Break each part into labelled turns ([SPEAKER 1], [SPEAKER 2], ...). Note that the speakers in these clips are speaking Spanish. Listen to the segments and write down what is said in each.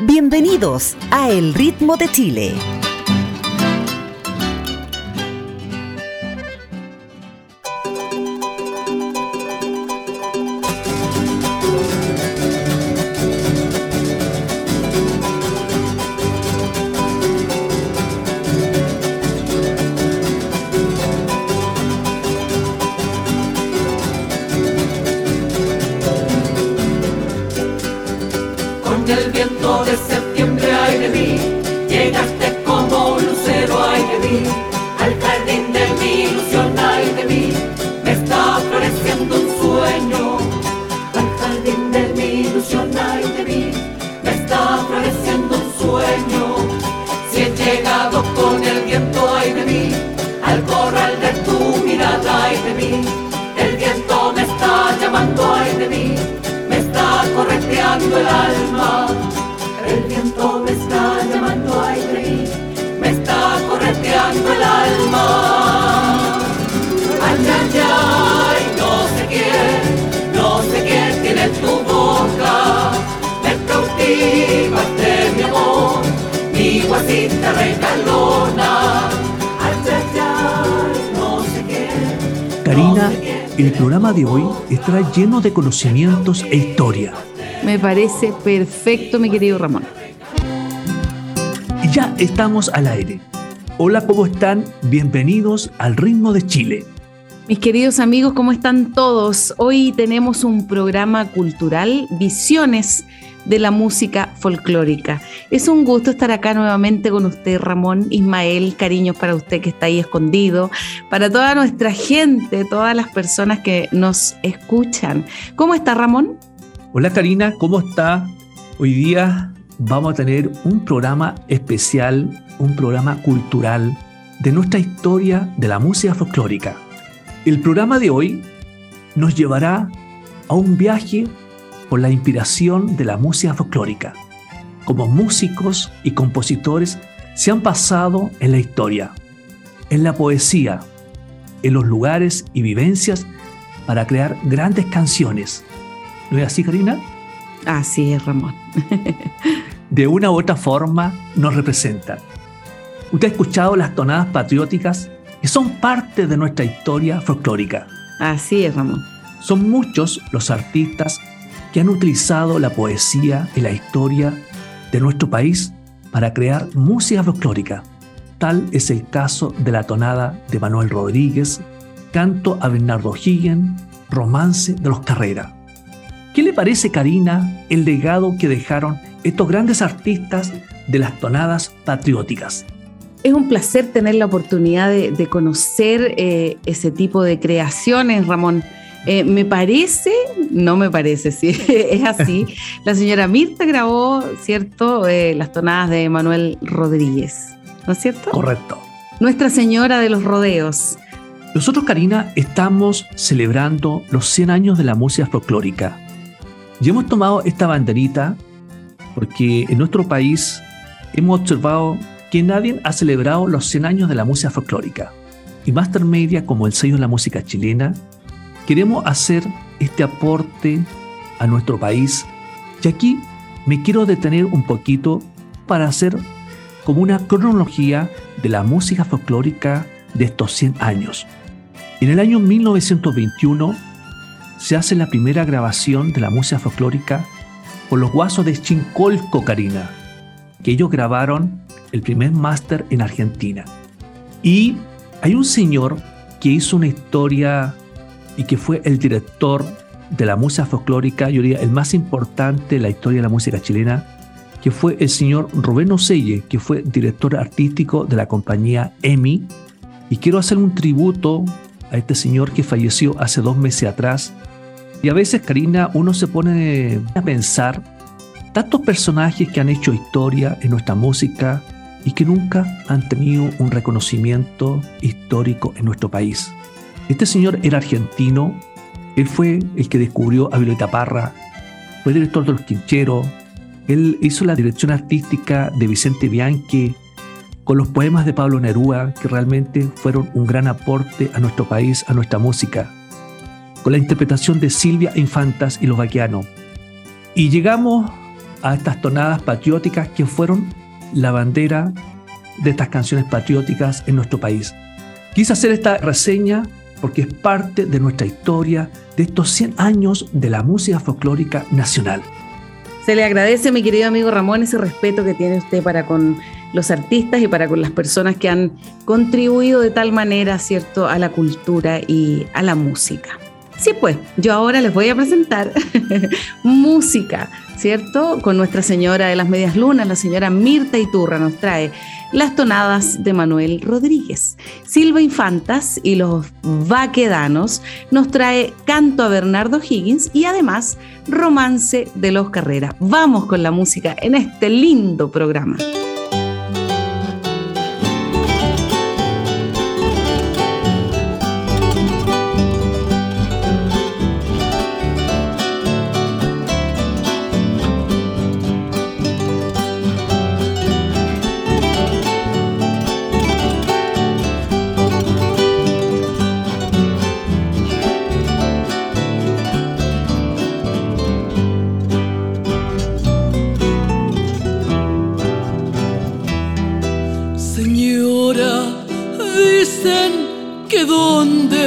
[SPEAKER 1] Bienvenidos a El Ritmo de Chile.
[SPEAKER 2] Karina, el programa de hoy está lleno de conocimientos e historia.
[SPEAKER 3] Me parece perfecto, mi querido Ramón.
[SPEAKER 2] Y ya estamos al aire. Hola, ¿cómo están? Bienvenidos al Ritmo de Chile.
[SPEAKER 3] Mis queridos amigos, ¿cómo están todos? Hoy tenemos un programa cultural, Visiones de la música folclórica. Es un gusto estar acá nuevamente con usted, Ramón Ismael. Cariños para usted que está ahí escondido, para toda nuestra gente, todas las personas que nos escuchan. ¿Cómo está, Ramón?
[SPEAKER 2] Hola, Karina, ¿cómo está? Hoy día vamos a tener un programa especial, un programa cultural de nuestra historia de la música folclórica. El programa de hoy nos llevará a un viaje por la inspiración de la música folclórica. Como músicos y compositores se han pasado en la historia, en la poesía, en los lugares y vivencias para crear grandes canciones. ¿No es así, Karina?
[SPEAKER 3] Así es, Ramón.
[SPEAKER 2] de una u otra forma nos representan. Usted ha escuchado las tonadas patrióticas que son parte de nuestra historia folclórica.
[SPEAKER 3] Así es, Ramón.
[SPEAKER 2] Son muchos los artistas que han utilizado la poesía y la historia de nuestro país para crear música folclórica. Tal es el caso de la tonada de Manuel Rodríguez, canto a Bernardo Higgin, romance de los Carrera. ¿Qué le parece, Karina, el legado que dejaron estos grandes artistas de las tonadas patrióticas?
[SPEAKER 3] Es un placer tener la oportunidad de, conocer eh, ese tipo de creaciones, Ramón. Eh, me parece, no me parece, sí, es así. La señora Mirta grabó, ¿cierto?, eh, las tonadas de Manuel Rodríguez, ¿no es cierto?
[SPEAKER 2] Correcto.
[SPEAKER 3] Nuestra Señora de los Rodeos.
[SPEAKER 2] Nosotros, Karina, estamos celebrando los 100 años de la música folclórica. Y hemos tomado esta banderita porque en nuestro país hemos observado que nadie ha celebrado los 100 años de la música folclórica. Y Master Media, como el sello de la música chilena, queremos hacer este aporte a nuestro país. Y aquí me quiero detener un poquito para hacer como una cronología de la música folclórica de estos 100 años. En el año 1921 se hace la primera grabación de la música folclórica por los guasos de Chincolco, Karina, que ellos grabaron el primer máster en Argentina. Y hay un señor que hizo una historia y que fue el director de la música folclórica, yo diría el más importante de la historia de la música chilena, que fue el señor Rubén Oselle, que fue director artístico de la compañía EMI. Y quiero hacer un tributo a este señor que falleció hace dos meses atrás. Y a veces, Karina, uno se pone a pensar tantos personajes que han hecho historia en nuestra música y que nunca han tenido un reconocimiento histórico en nuestro país. Este señor era argentino, él fue el que descubrió a Violeta Parra, fue director de Los Quincheros, él hizo la dirección artística de Vicente Bianchi, con los poemas de Pablo Neruda, que realmente fueron un gran aporte a nuestro país, a nuestra música, con la interpretación de Silvia Infantas y los vaquianos. Y llegamos a estas tonadas patrióticas que fueron la bandera de estas canciones patrióticas en nuestro país. Quise hacer esta reseña porque es parte de nuestra historia de estos 100 años de la música folclórica nacional.
[SPEAKER 4] Se le agradece, mi querido amigo Ramón, ese respeto que tiene usted para con los artistas y para con las personas que han contribuido de tal manera, ¿cierto?, a la cultura y a la música. Sí, pues, yo ahora les voy a presentar música, ¿cierto? Con Nuestra Señora de las Medias Lunas, la señora Mirta Iturra nos trae las tonadas de Manuel Rodríguez. Silva Infantas y los Vaquedanos nos trae Canto a Bernardo Higgins y además Romance de los Carreras. Vamos con la música en este lindo programa.
[SPEAKER 5] Señora, dicen que dónde.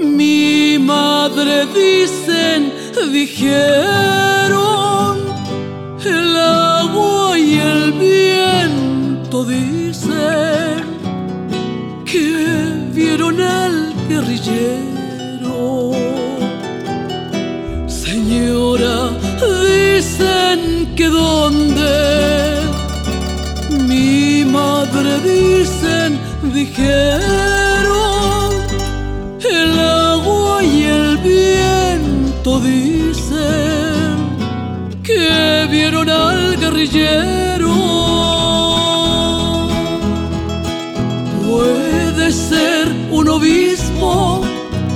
[SPEAKER 5] Mi madre dicen, dijeron, el agua y el viento dicen que vieron al guerrillero. Señora, dicen que dónde. dicen, dijeron, el agua y el viento dicen que vieron al guerrillero. Puede ser un obispo,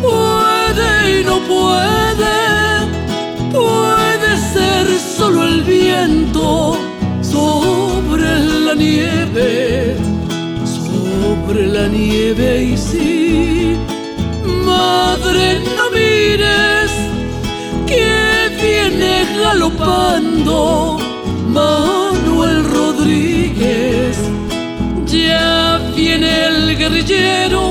[SPEAKER 5] puede y no puede, puede ser solo el viento sobre la nieve sobre la nieve
[SPEAKER 4] y sí, madre, no mires que viene galopando Manuel Rodríguez. Ya viene el guerrillero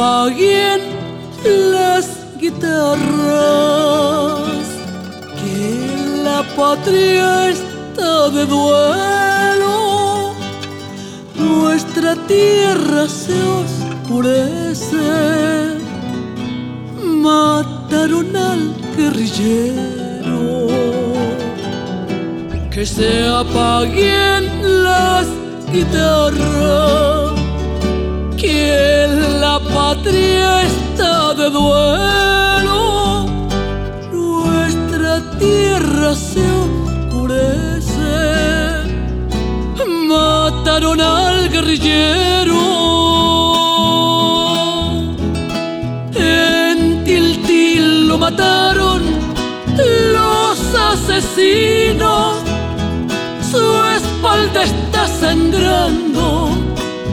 [SPEAKER 4] apaguen las guitarras, que la patria está de duelo, nuestra tierra se oscurece, mataron al guerrillero, que se apaguen las guitarras patria está de duelo, nuestra tierra se oscurece. Mataron al guerrillero, en Tiltil lo mataron los asesinos, su espalda está sangrando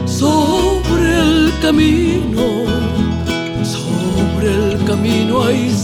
[SPEAKER 4] sobre el camino. pois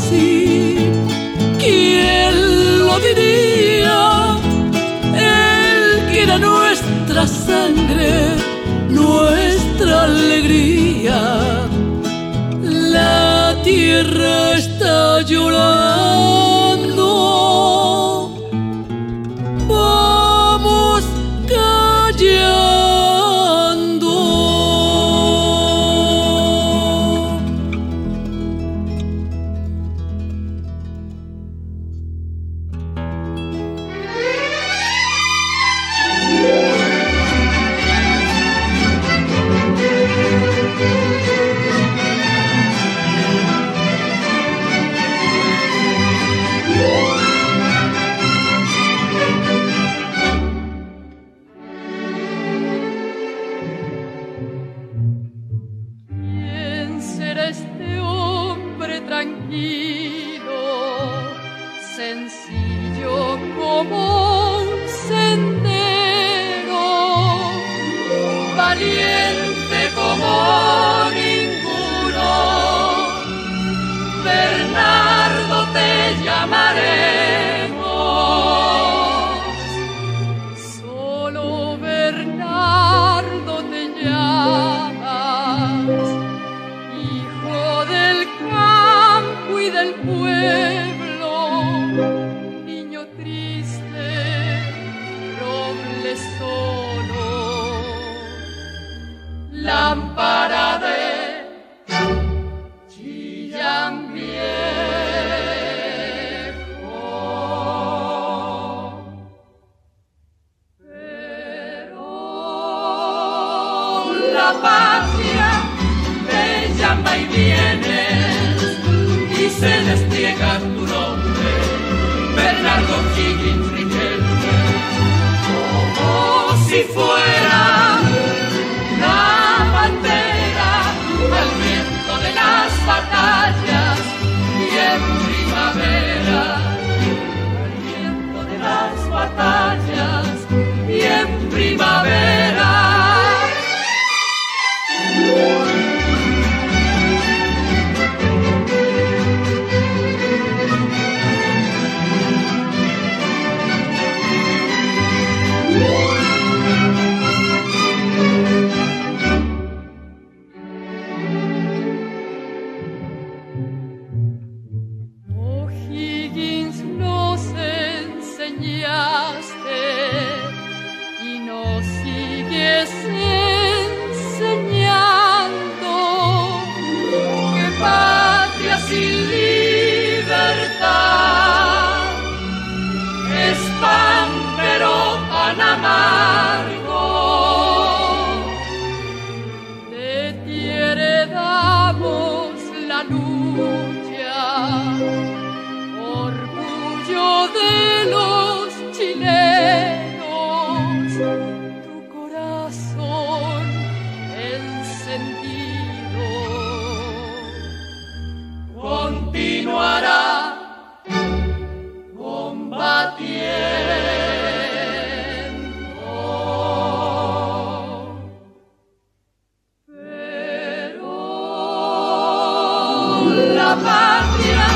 [SPEAKER 4] la patria,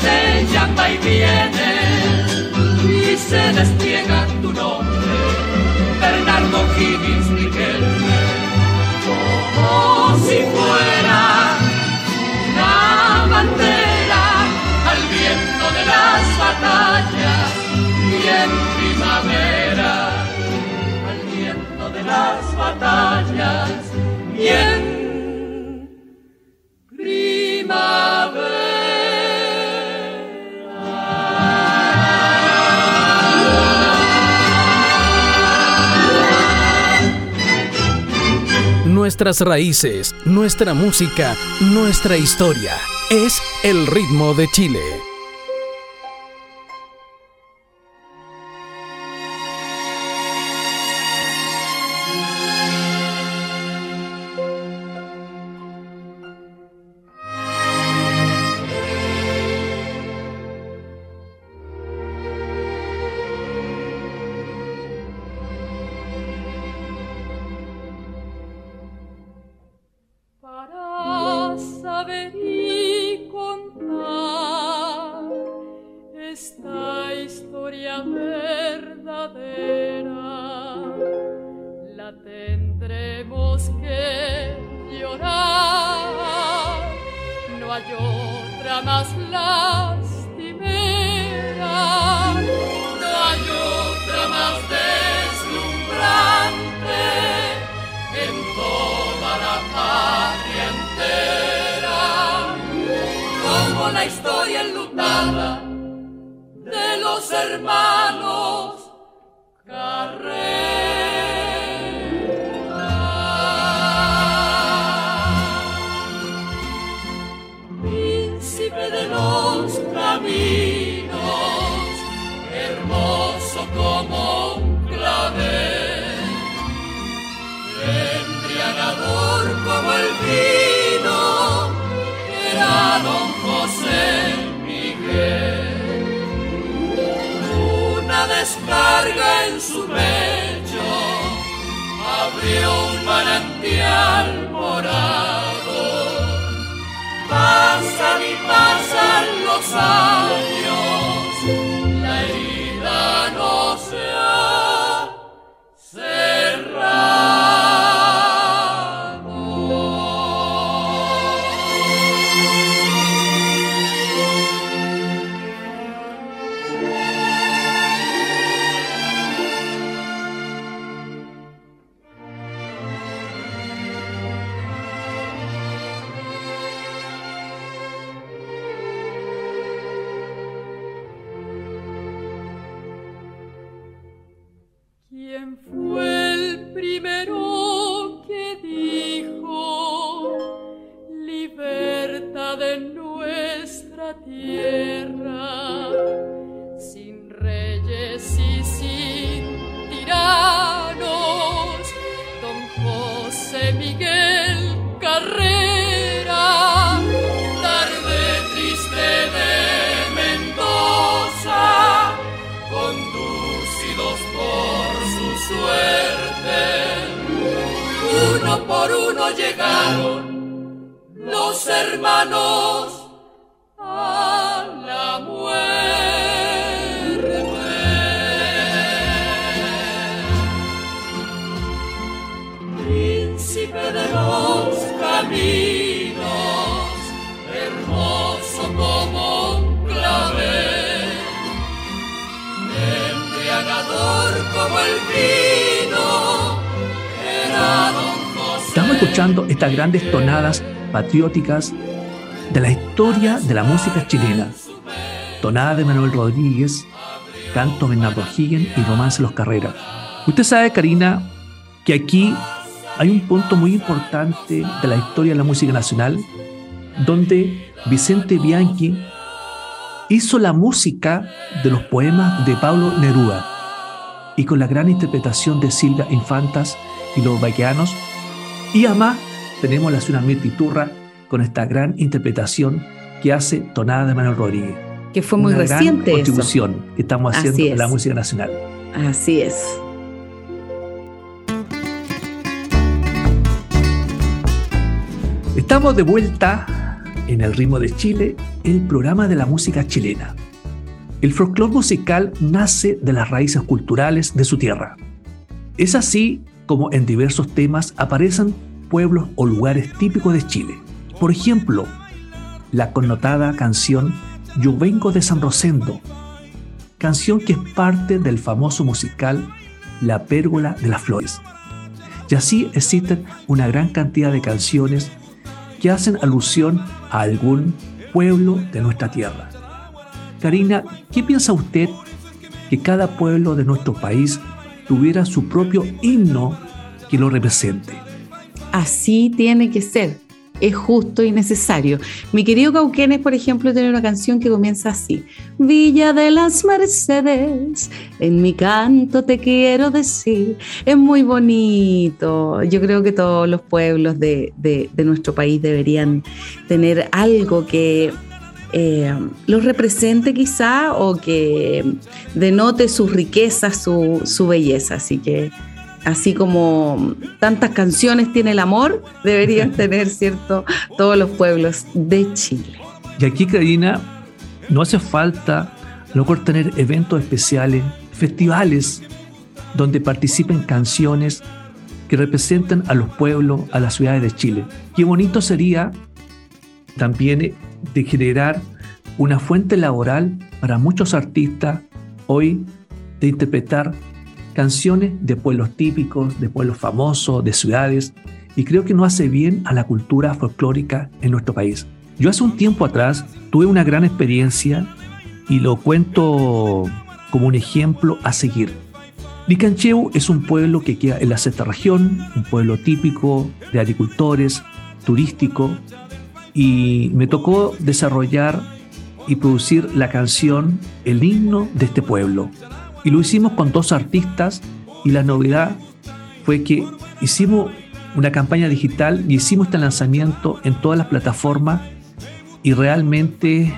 [SPEAKER 4] te llama y viene y se despliega tu nombre, Bernardo Higgins. Nuestras raíces, nuestra música, nuestra historia. Es el ritmo de Chile. la historia enlutada de los hermanos. manantial
[SPEAKER 6] morado. Pasan y pasan los años. por uno llegaron los hermanos
[SPEAKER 2] estas grandes tonadas patrióticas de la historia de la música chilena. Tonada de Manuel Rodríguez, canto Bernardo Higgins y romance Los Carreras. Usted sabe, Karina, que aquí hay un punto muy importante de la historia de la música nacional, donde Vicente Bianchi hizo la música de los poemas de Pablo Neruda y con la gran interpretación de Silvia Infantas y los vaqueanos, y además tenemos la ciudad Mirtiturra con esta gran interpretación que hace Tonada de Manuel Rodríguez.
[SPEAKER 3] Que fue muy reciente.
[SPEAKER 2] Gran contribución que estamos haciendo en la música nacional.
[SPEAKER 3] Así es.
[SPEAKER 2] Estamos de vuelta en el ritmo de Chile, el programa de la música chilena. El folclore musical nace de las raíces culturales de su tierra. Es así como en diversos temas aparecen pueblos o lugares típicos de Chile. Por ejemplo, la connotada canción Yo vengo de San Rosendo, canción que es parte del famoso musical La Pérgola de las Flores. Y así existen una gran cantidad de canciones que hacen alusión a algún pueblo de nuestra tierra. Karina, ¿qué piensa usted que cada pueblo de nuestro país tuviera su propio himno que lo represente?
[SPEAKER 3] así tiene que ser es justo y necesario. Mi querido Cauquenes, por ejemplo, tiene una canción que comienza así. Villa de las Mercedes, en mi canto te quiero decir. Es muy bonito. Yo creo que todos los pueblos de, nuestro país deberían tener algo que eh, los represente quizá o que denote su riqueza, su, su belleza. Así que así como tantas canciones tiene el amor, deberían tener, ¿cierto?, todos los pueblos de Chile.
[SPEAKER 2] Y aquí, Karina, no hace falta luego tener eventos especiales, festivales, donde participen canciones que representen a los pueblos, a las ciudades de Chile. Qué bonito sería también de generar una fuente laboral para muchos artistas hoy de interpretar canciones de pueblos típicos, de pueblos famosos, de ciudades, y creo que no hace bien a la cultura folclórica en nuestro país. Yo hace un tiempo atrás tuve una gran experiencia y lo cuento como un ejemplo a seguir. Licancheu es un pueblo que queda en la sexta región, un pueblo típico de agricultores, turístico, y me tocó desarrollar y producir la canción El himno de este pueblo, y lo hicimos con dos artistas y la novedad fue que hicimos una campaña digital y hicimos este lanzamiento en todas las plataformas y realmente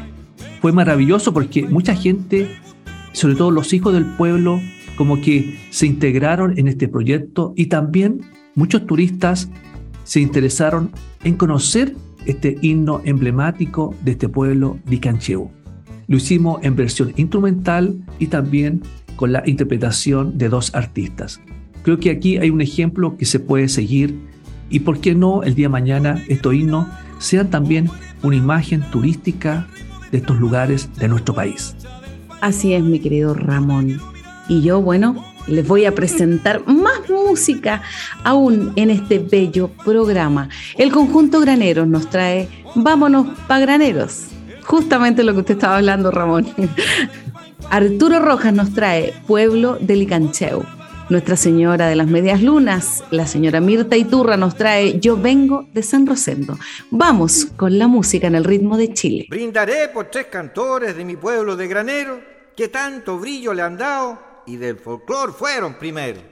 [SPEAKER 2] fue maravilloso porque mucha gente, sobre todo los hijos del pueblo, como que se integraron en este proyecto y también muchos turistas se interesaron en conocer este himno emblemático de este pueblo, Dicancheu. Lo hicimos en versión instrumental y también con la interpretación de dos artistas. Creo que aquí hay un ejemplo que se puede seguir y por qué no el día de mañana estos himnos sean también una imagen turística de estos lugares de nuestro país.
[SPEAKER 3] Así es, mi querido Ramón. Y yo, bueno, les voy a presentar más música aún en este bello programa. El conjunto Graneros nos trae Vámonos pa' Graneros. Justamente lo que usted estaba hablando, Ramón. Arturo Rojas nos trae Pueblo de Licancheu. Nuestra Señora de las Medias Lunas, la señora Mirta Iturra nos trae Yo vengo de San Rosendo. Vamos con la música en el ritmo de Chile.
[SPEAKER 7] Brindaré por tres cantores de mi pueblo de granero que tanto brillo le han dado y del folclor fueron primero.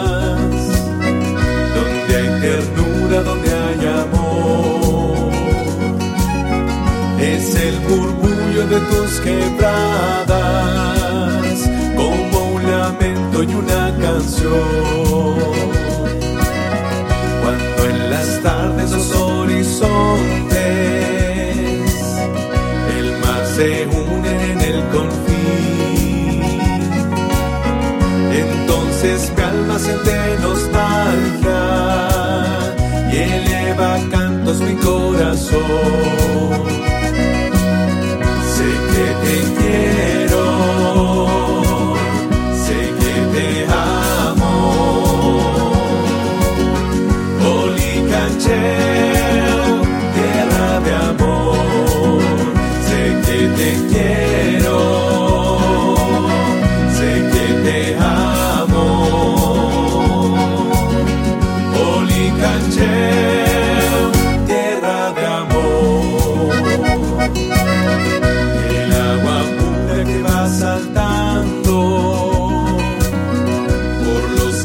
[SPEAKER 8] de tus quebradas, como un lamento y una canción.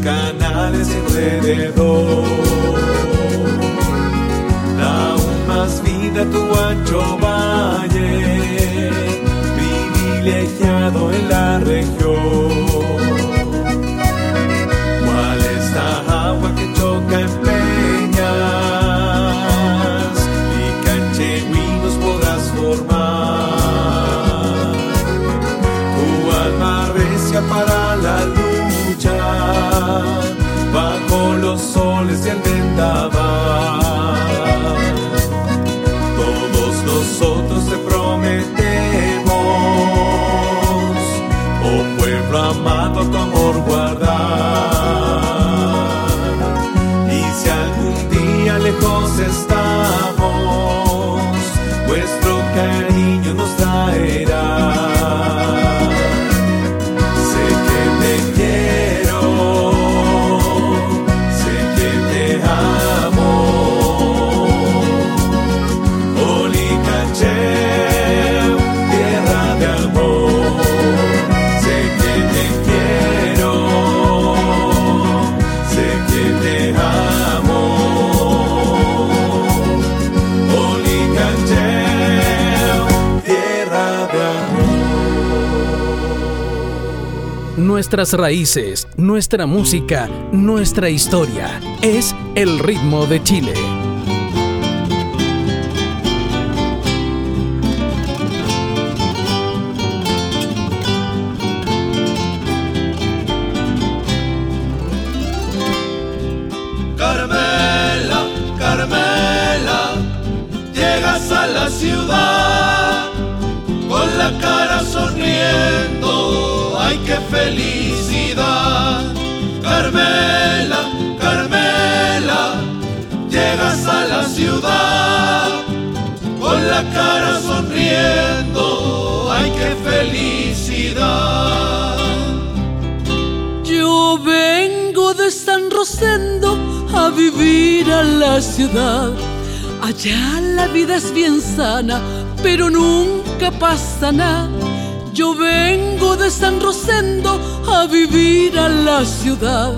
[SPEAKER 8] Canales alrededor.
[SPEAKER 9] Nuestras raíces, nuestra música, nuestra historia. Es el ritmo de Chile.
[SPEAKER 5] Felicidad. Carmela, Carmela, llegas a la ciudad con la cara sonriendo, ay qué felicidad.
[SPEAKER 4] Yo vengo de San Rosendo a vivir a la ciudad. Allá la vida es bien sana, pero nunca pasa nada. Yo vengo de San Rosendo a vivir a la ciudad.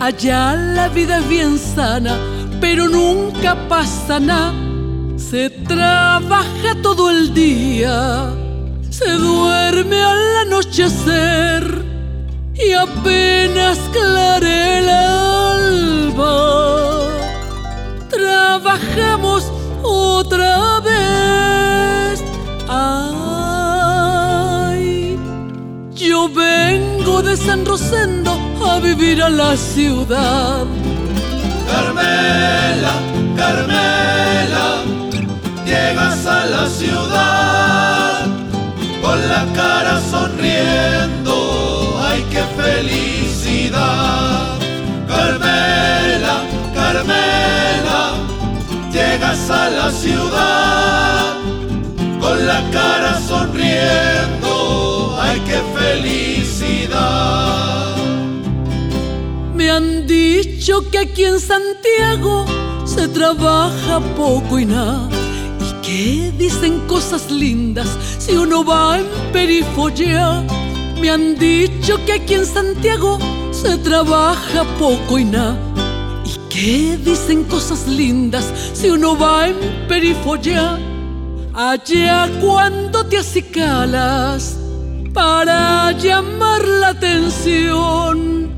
[SPEAKER 4] Allá la vida es bien sana, pero nunca pasa nada. Se trabaja todo el día, se duerme al anochecer y apenas clare el alba. Trabajamos otra vez. Vengo de San Rosendo a vivir a la ciudad.
[SPEAKER 5] Carmela, Carmela, llegas a la ciudad con la cara sonriendo, ay qué felicidad. Carmela, Carmela, llegas a la ciudad con la cara felicidad.
[SPEAKER 4] Me han dicho que aquí en Santiago se trabaja poco y nada. Y que dicen cosas lindas si uno va en perifollea. Me han dicho que aquí en Santiago se trabaja poco y nada. Y que dicen cosas lindas si uno va en perifollea. Allá cuando te acicalas para llamar la atención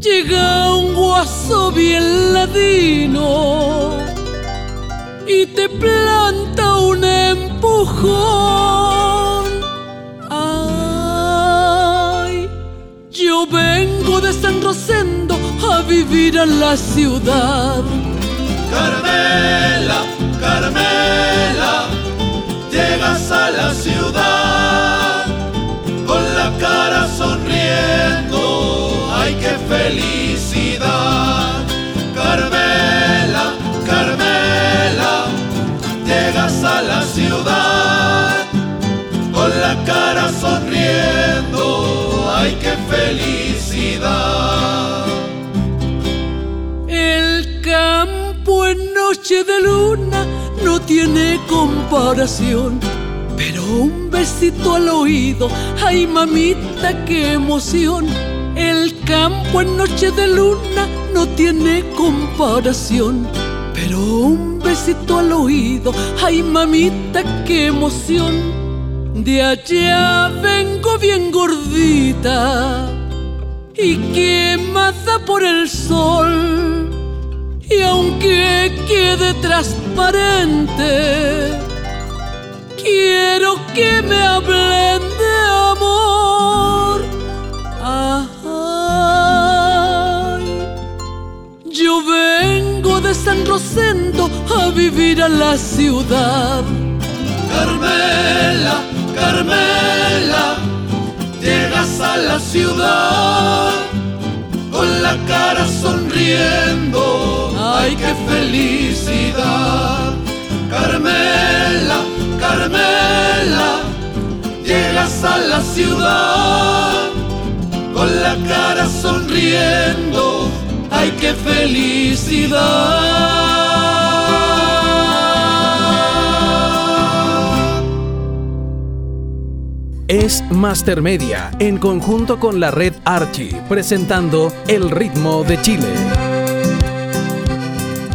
[SPEAKER 4] llega un guaso bien ladino y te planta un empujón. Ay, yo vengo de San Rosendo a vivir a la ciudad.
[SPEAKER 5] Carmela, Carmela, llegas a la ciudad la cara sonriendo. ¡Ay, qué felicidad! Carmela, Carmela, llegas a la ciudad con la cara sonriendo. ¡Ay, qué felicidad!
[SPEAKER 4] El campo en noche de luna no tiene comparación. Pero un besito al oído, ay mamita, qué emoción. El campo en noche de luna no tiene comparación. Pero un besito al oído, ay mamita, qué emoción. De allá vengo bien gordita y quemada por el sol. Y aunque quede transparente, quiero que me hablen de amor. Ay, yo vengo de San Rosendo a vivir a la ciudad.
[SPEAKER 5] Carmela, Carmela, llegas a la ciudad con la cara sonriendo. ¡Ay, qué felicidad! Carmela, Carmela, llegas a la ciudad con la cara sonriendo. ¡Ay, qué felicidad!
[SPEAKER 9] Es Master Media, en conjunto con la red Archie, presentando El ritmo de Chile.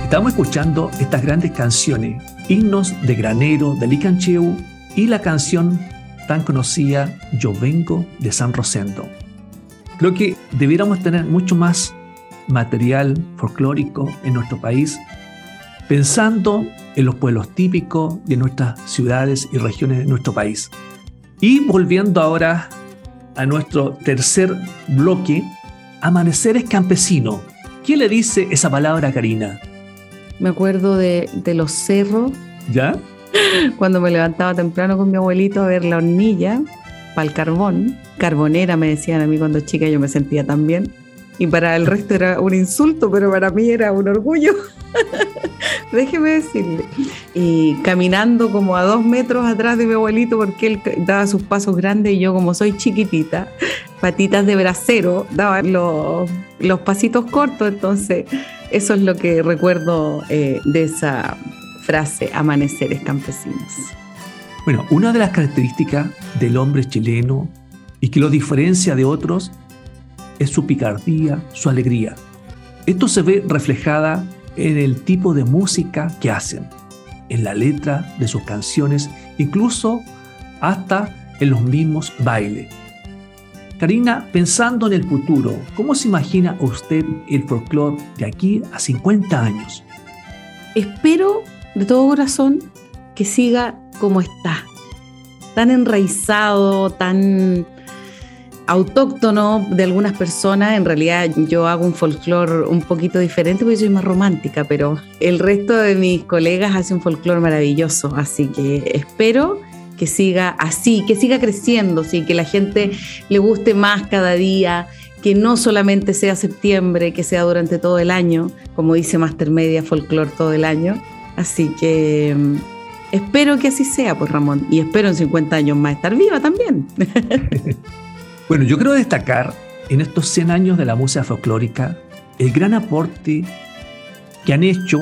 [SPEAKER 2] Estamos escuchando estas grandes canciones, himnos de Granero, de Licancheu y la canción tan conocida Yo vengo de San Rosendo. Creo que debiéramos tener mucho más material folclórico en nuestro país, pensando en los pueblos típicos de nuestras ciudades y regiones de nuestro país. Y volviendo ahora a nuestro tercer bloque, Amaneceres Campesino. ¿Quién le dice esa palabra, Karina?
[SPEAKER 3] Me acuerdo de, de los cerros,
[SPEAKER 2] ¿Ya?
[SPEAKER 3] cuando me levantaba temprano con mi abuelito a ver la hornilla para el carbón. Carbonera me decían a mí cuando chica, yo me sentía tan bien. Y para el resto era un insulto, pero para mí era un orgullo. Déjeme decirle. Y caminando como a dos metros atrás de mi abuelito, porque él daba sus pasos grandes y yo, como soy chiquitita, patitas de bracero, daba los, los pasitos cortos. Entonces, eso es lo que recuerdo eh, de esa frase, amaneceres campesinos.
[SPEAKER 2] Bueno, una de las características del hombre chileno y que lo diferencia de otros es su picardía, su alegría. Esto se ve reflejada en el tipo de música que hacen, en la letra de sus canciones, incluso hasta en los mismos bailes. Karina, pensando en el futuro, ¿cómo se imagina usted el folclore de aquí a 50 años?
[SPEAKER 3] Espero de todo corazón que siga como está, tan enraizado, tan autóctono de algunas personas. En realidad yo hago un folclore un poquito diferente porque soy más romántica, pero el resto de mis colegas hacen un folclore maravilloso. Así que espero que siga así, que siga creciendo, sí, que la gente le guste más cada día, que no solamente sea septiembre, que sea durante todo el año, como dice Master Media Folklore todo el año. Así que mm, espero que así sea, pues Ramón, y espero en 50 años más estar viva también.
[SPEAKER 2] Bueno, yo quiero destacar en estos 100 años de la música folclórica el gran aporte que han hecho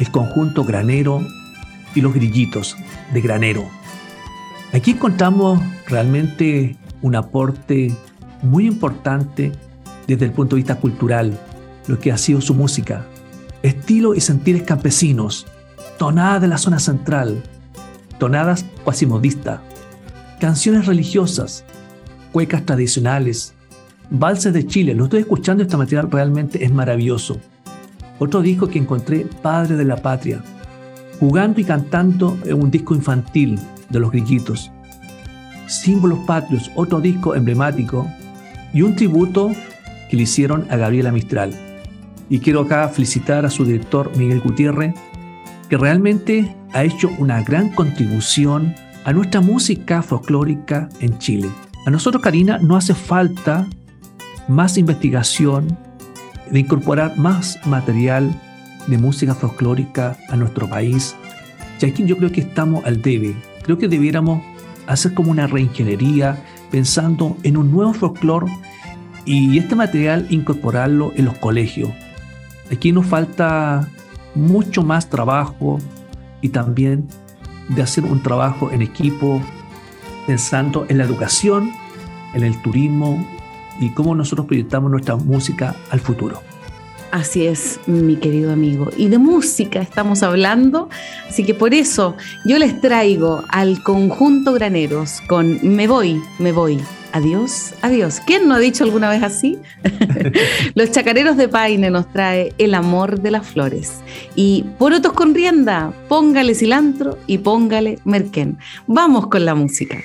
[SPEAKER 2] el conjunto Granero y los Grillitos de Granero. Aquí encontramos realmente un aporte muy importante desde el punto de vista cultural, lo que ha sido su música. Estilo y sentires campesinos, tonadas de la zona central, tonadas cuasimodistas, canciones religiosas, cuecas tradicionales, Valses de Chile. Lo estoy escuchando, este material realmente es maravilloso. Otro disco que encontré, Padre de la Patria. Jugando y cantando en un disco infantil de los grillitos. Símbolos Patrios, otro disco emblemático. Y un tributo que le hicieron a Gabriela Mistral. Y quiero acá felicitar a su director Miguel Gutiérrez, que realmente ha hecho una gran contribución a nuestra música folclórica en Chile. A nosotros, Karina, no hace falta más investigación, de incorporar más material de música folclórica a nuestro país. Y aquí yo creo que estamos al debe. Creo que debiéramos hacer como una reingeniería pensando en un nuevo folclore y este material incorporarlo en los colegios. Aquí nos falta mucho más trabajo y también de hacer un trabajo en equipo pensando en la educación, en el turismo y cómo nosotros proyectamos nuestra música al futuro.
[SPEAKER 7] Así es, mi querido amigo. Y de música estamos hablando, así que por eso yo les traigo al conjunto Graneros con Me voy, me voy. Adiós, adiós. ¿Quién no ha dicho alguna vez así? Los chacareros de Paine nos trae el amor de las flores. Y porotos con rienda, póngale cilantro y póngale merquén. Vamos con la música.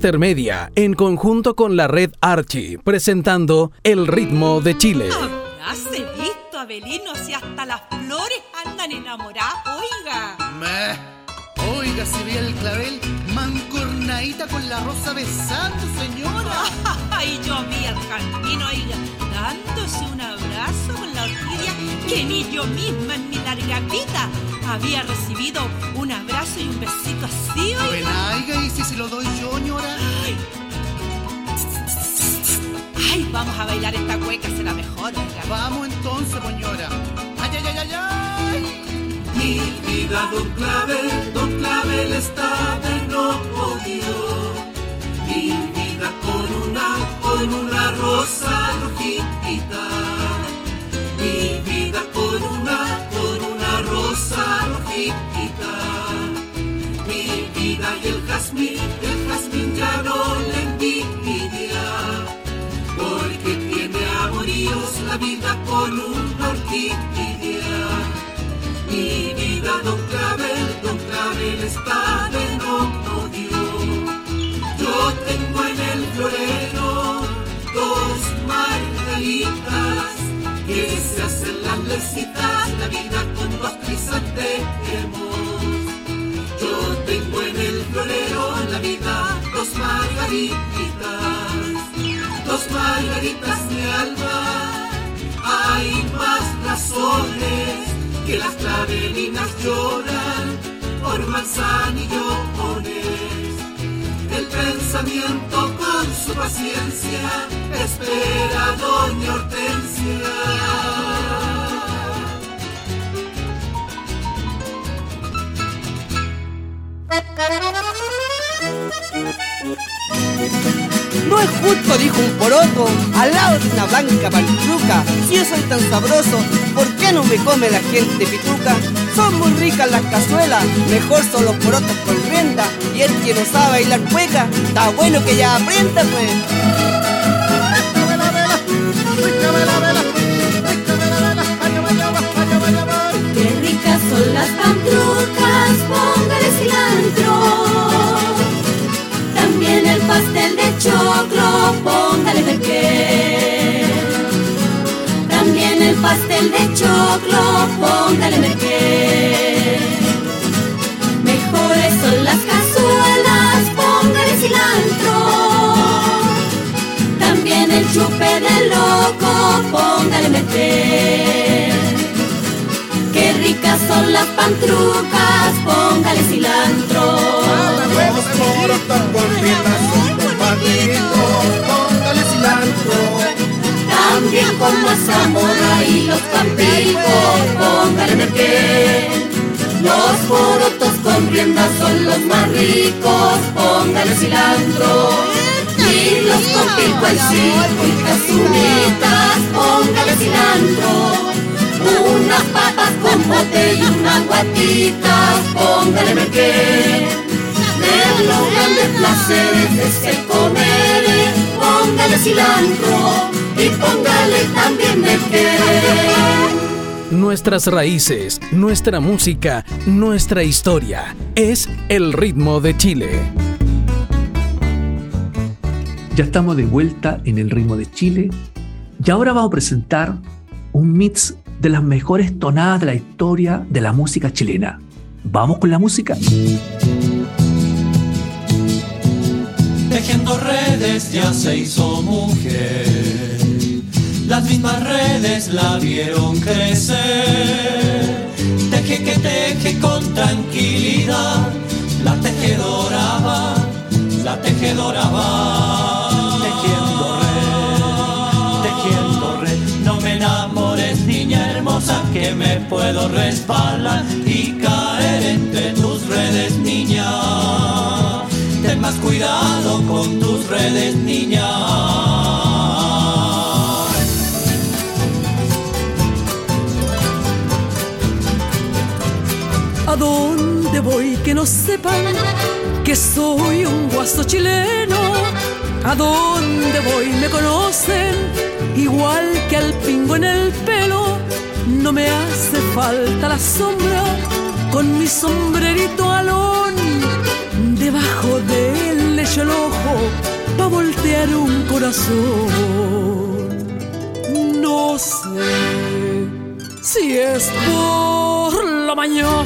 [SPEAKER 9] Es Master Media, en conjunto con la red Archie, presentando El ritmo de Chile.
[SPEAKER 10] ¿Has visto, Abelino, si hasta las flores andan enamoradas? Oiga.
[SPEAKER 11] Meh. Oiga, si ve el clavel mancornadita con la rosa besando, señora.
[SPEAKER 10] Ay, yo vi al camino, oiga, dándose un abrazo con la que ni yo misma en mi larga vida había recibido un abrazo y un besito así, oiga.
[SPEAKER 11] Oiga, ¿y si se lo doy yo, señora?
[SPEAKER 10] Ay. Ay, vamos a bailar esta cueca, será mejor, oiga.
[SPEAKER 11] Vamos entonces, señora. Ay, ay, ay, ay, ay.
[SPEAKER 12] Mi vida, don Clavel, don Clavel está de no odio. Mi vida con una, con una rosa rojita. Mi vida con una, con una rosa rojita. Mi vida y el jazmín, el jazmín ya no le envidia. Porque tiene amoríos la vida con una la vida con dos crisantemos. Yo tengo en el florero la vida dos margaritas, dos margaritas de alma. Hay más razones que las clavelinas lloran por manzanillones. El pensamiento con su paciencia espera a doña Hortensia.
[SPEAKER 13] No es justo, dijo un poroto, al lado de una blanca pantruca. Si yo soy tan sabroso, ¿por qué no me come la gente pituca? Son muy ricas las cazuelas, mejor son los porotos con rienda. Y el que no sabe bailar cueca, está bueno que ya aprenda, pues.
[SPEAKER 7] Son las pantrucas, póngale cilantro. También el pastel de choclo, póngale merquén. También el pastel de choclo, póngale merquén. Mejores son las cazuelas, También
[SPEAKER 14] con
[SPEAKER 7] mazamorra y los campicos, póngale merquén. Los porotos con rienda son los más ricos, póngale cilantro. Y los con cinco y casulitas, póngale cilantro. Unas papas con bote y unas guatitas, póngale merquén. De los grandes placeres es el comer, póngale cilantro y póngale también merquén.
[SPEAKER 9] Nuestras raíces, nuestra música, nuestra historia. Es el ritmo de Chile.
[SPEAKER 2] Ya estamos de vuelta en el ritmo de Chile y ahora vamos a presentar un mix de las mejores tonadas de la historia de la música chilena. ¿Vamos con la música?
[SPEAKER 15] Tejiendo redes ya se hizo mujer. Las mismas redes la vieron crecer. Teje que teje con tranquilidad. La tejedora va, la tejedora va. Tejiendo red, tejiendo red. No me enamores, niña hermosa, que me puedo resbalar y caer entre tus redes, niña. Ten más cuidado con tus redes, niña.
[SPEAKER 4] Dónde voy que no sepan que soy un guaso chileno? ¿A dónde voy me conocen igual que al pingo en el pelo? No me hace falta la sombra con mi sombrerito alón debajo del corazón. No sé si es por lo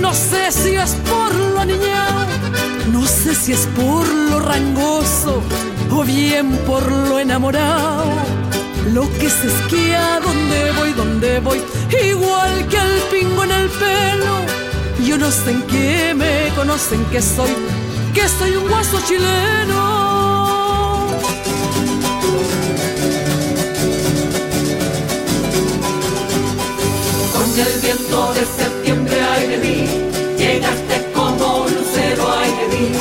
[SPEAKER 4] no sé si es por lo niñado, no sé si es por lo rangoso o bien por lo enamorado. Lo que se esquía, donde voy, donde voy, igual que el pingo en el pelo. Yo no sé en qué me conocen que soy, que soy un guaso chileno.
[SPEAKER 15] Con el viento de septiembre ay de mí, llegaste como lucero ay de mí,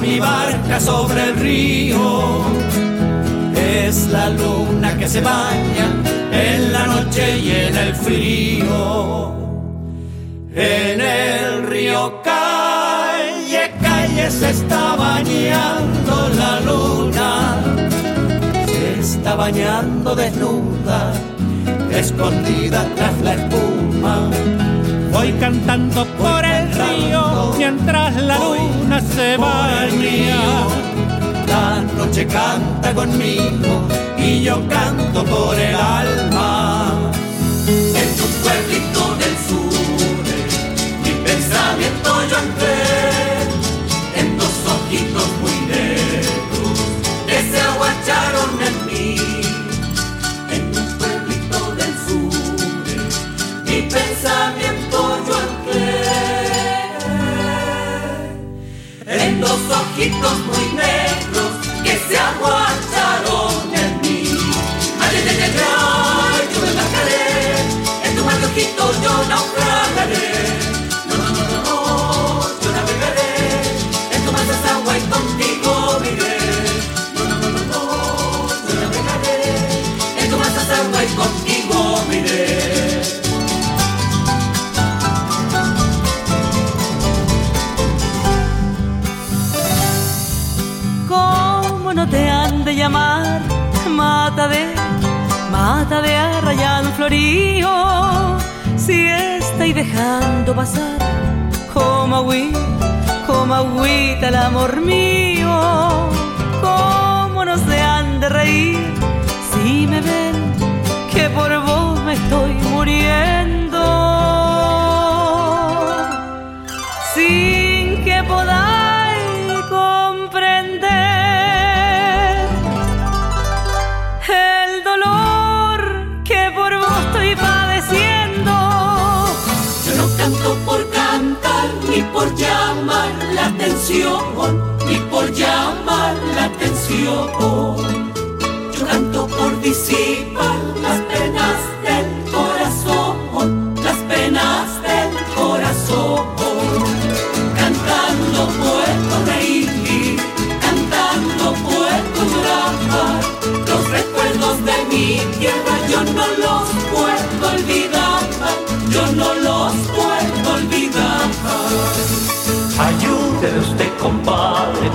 [SPEAKER 15] mi barca sobre el río. Es la luna que se baña en la noche y en el frío. En el río calle, calle se está bañando la luna. Se está bañando desnuda, escondida tras la espuma.
[SPEAKER 16] Voy cantando por el río mientras la luna se baña.
[SPEAKER 15] La noche canta conmigo y yo canto por el alma. En tu pueblito del sur, mi pensamiento yo entré ojitos muy negros que se aguantaron
[SPEAKER 17] dejando pasar como agüita, como agüita el amor mío. ¿Cómo no se han de reír si me ven que por vos me estoy muriendo?
[SPEAKER 15] La atención, ni por llamar la atención. Yo canto por disipar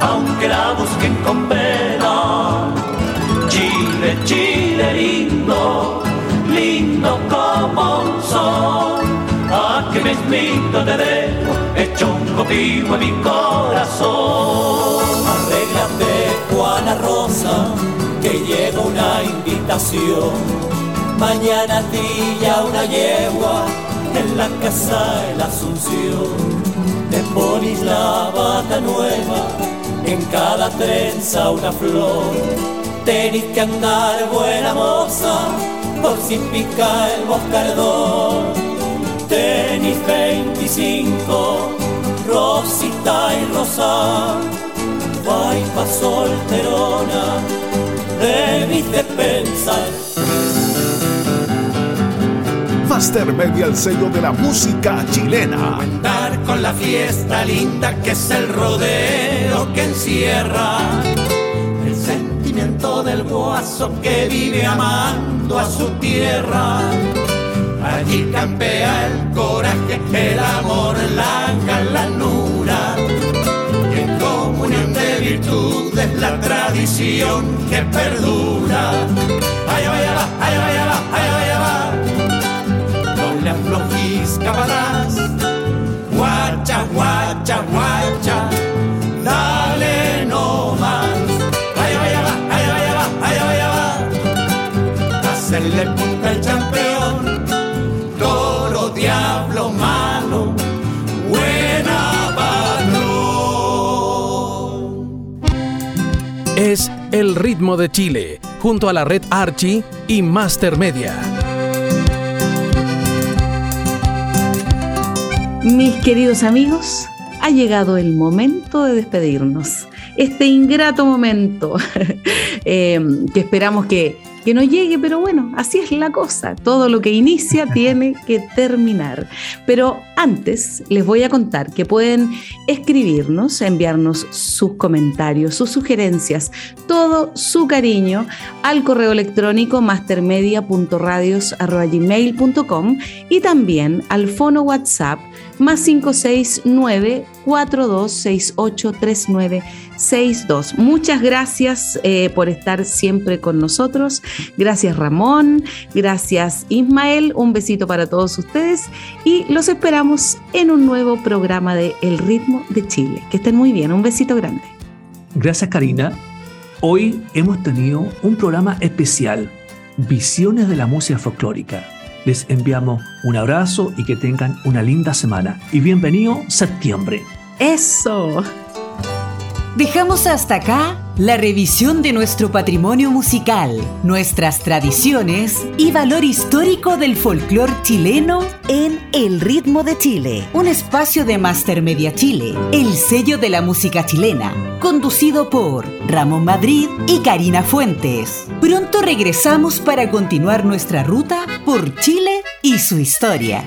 [SPEAKER 18] aunque la busquen con vela. Chile, Chile lindo, lindo como un sol. A que mismito te dejo, hecho un copihue en mi corazón.
[SPEAKER 15] Arréglate, Juana Rosa, que llega una invitación. Mañana día una yegua en la casa de la Asunción. Te pones la bata nueva, en cada trenza una flor. Tenés que andar buena moza, por si pica el moscardón. Tenís 25 Rosita y Rosa, guaypa solterona, debiste pensar.
[SPEAKER 19] Master Media, el sello de la música chilena.
[SPEAKER 15] Con la fiesta linda que es el rodeo que encierra el sentimiento del guaso que vive amando a su tierra. Allí campea el coraje, el amor, la galanura. Y en comunión de virtudes la tradición que perdura. Allá va, allá vaya va, allá vaya va. No le aflojís caparás. Guacha, guacha. Dale no más. Allá vaya va, allá vaya va, allá vaya va. Hacerle punta al campeón toro, diablo, malo, buena patrón.
[SPEAKER 9] Es El Ritmo de Chile, junto a la red Archie y Master Media.
[SPEAKER 3] Mis queridos amigos, ha llegado el momento de despedirnos. Este ingrato momento eh, que esperamos que, que no llegue, pero bueno, así es la cosa. Todo lo que inicia tiene que terminar. Pero antes les voy a contar que pueden escribirnos, enviarnos sus comentarios, sus sugerencias, todo su cariño al correo electrónico mastermedia.radios.gmail.com y también al fono WhatsApp más 569 42683962. Muchas gracias eh, por estar siempre con nosotros. Gracias Ramón, gracias Ismael, un besito para todos ustedes y los esperamos en un nuevo programa de El ritmo de Chile. Que estén muy bien, un besito grande.
[SPEAKER 2] Gracias Karina. Hoy hemos tenido un programa especial, Visiones de la Música Folclórica. Les enviamos un abrazo y que tengan una linda semana. Y bienvenido septiembre.
[SPEAKER 3] Eso.
[SPEAKER 1] Dejamos hasta acá la revisión de nuestro patrimonio musical, nuestras tradiciones y valor histórico del folclore chileno en El Ritmo de Chile, un espacio de Master Media Chile, el sello de la música chilena, conducido por Ramón Madrid y Karina Fuentes. Pronto regresamos para continuar nuestra ruta por Chile y su historia.